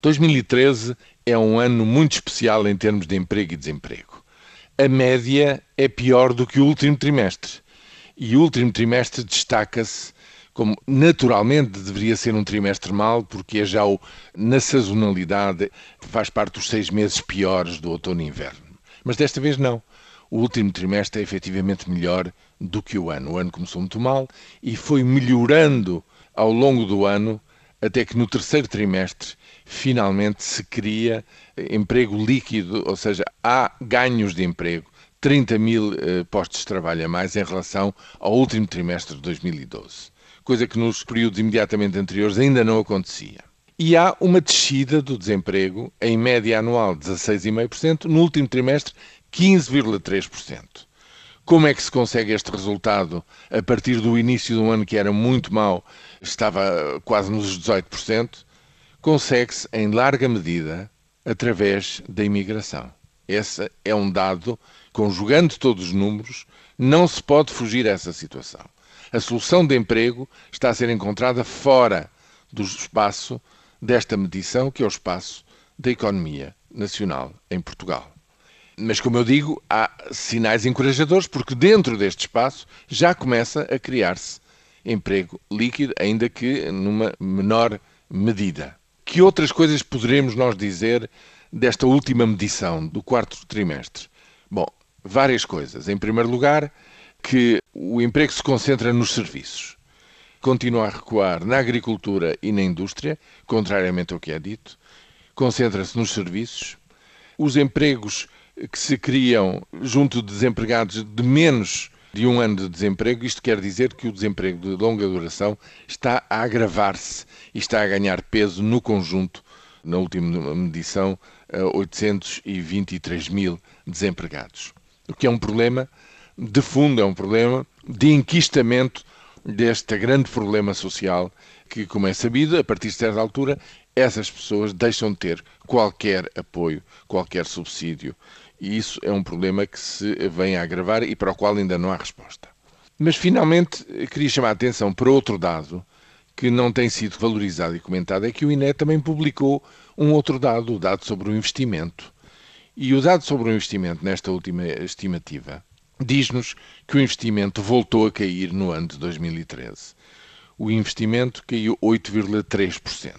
2013 é um ano muito especial em termos de emprego e desemprego. A média é pior do que o último trimestre. E o último trimestre destaca-se como naturalmente deveria ser um trimestre mau, porque é já o, na sazonalidade, faz parte dos seis meses piores do outono e inverno. Mas desta vez não. O último trimestre é efetivamente melhor do que o ano. O ano começou muito mal e foi melhorando ao longo do ano, até que no terceiro trimestre finalmente se cria emprego líquido, ou seja, há ganhos de emprego. 30 mil eh, postos de trabalho a mais em relação ao último trimestre de 2012 coisa que nos períodos imediatamente anteriores ainda não acontecia. E há uma descida do desemprego, em média anual 16,5%, no último trimestre 15,3%. Como é que se consegue este resultado a partir do início do ano que era muito mau, estava quase nos 18%? Consegue-se em larga medida através da imigração. Esse é um dado, conjugando todos os números, não se pode fugir a essa situação. A solução de emprego está a ser encontrada fora do espaço desta medição, que é o espaço da economia nacional em Portugal. Mas, como eu digo, há sinais encorajadores, porque dentro deste espaço já começa a criar-se emprego líquido, ainda que numa menor medida. Que outras coisas poderemos nós dizer desta última medição do quarto trimestre? Bom, várias coisas. Em primeiro lugar, que o emprego se concentra nos serviços. Continua a recuar na agricultura e na indústria, contrariamente ao que é dito. Concentra-se nos serviços. Os empregos que se criam junto de desempregados de menos de um ano de desemprego, isto quer dizer que o desemprego de longa duração está a agravar-se e está a ganhar peso no conjunto, na última medição, 823 mil desempregados. O que é um problema de fundo, é um problema de enquistamento deste grande problema social que, como é sabido, a partir de certa altura, essas pessoas deixam de ter qualquer apoio, qualquer subsídio. E isso é um problema que se vem a agravar e para o qual ainda não há resposta. Mas, finalmente, queria chamar a atenção para outro dado que não tem sido valorizado e comentado, é que o INE também publicou um outro dado, o dado sobre o investimento. E o dado sobre o investimento, nesta última estimativa, diz-nos que o investimento voltou a cair no ano de 2013. O investimento caiu 8,3%.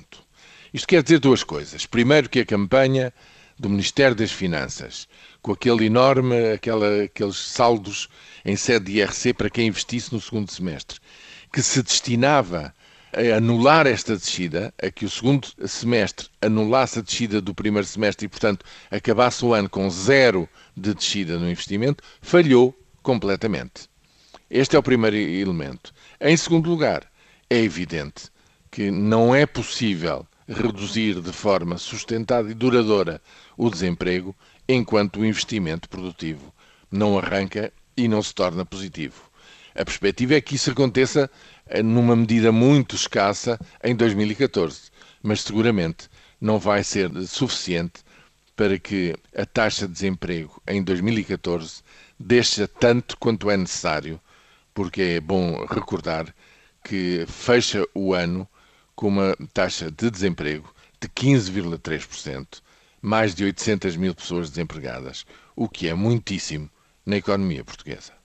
Isto quer dizer duas coisas. Primeiro, que a campanha do Ministério das Finanças, com aquele enorme, aquela, aqueles saldos em sede de IRC para quem investisse no segundo semestre, que se destinava a anular esta descida, a que o segundo semestre anulasse a descida do primeiro semestre e, portanto, acabasse o ano com zero de descida no investimento, falhou completamente. Este é o primeiro elemento. Em segundo lugar, é evidente que não é possível reduzir de forma sustentada e duradoura o desemprego enquanto o investimento produtivo não arranca e não se torna positivo. A perspectiva é que isso aconteça eh, numa medida muito escassa em 2014, mas seguramente não vai ser suficiente para que a taxa de desemprego em 2014 deixe tanto quanto é necessário, porque é bom recordar que fecha o ano com uma taxa de desemprego de 15,3%, mais de 800 mil pessoas desempregadas, o que é muitíssimo na economia portuguesa.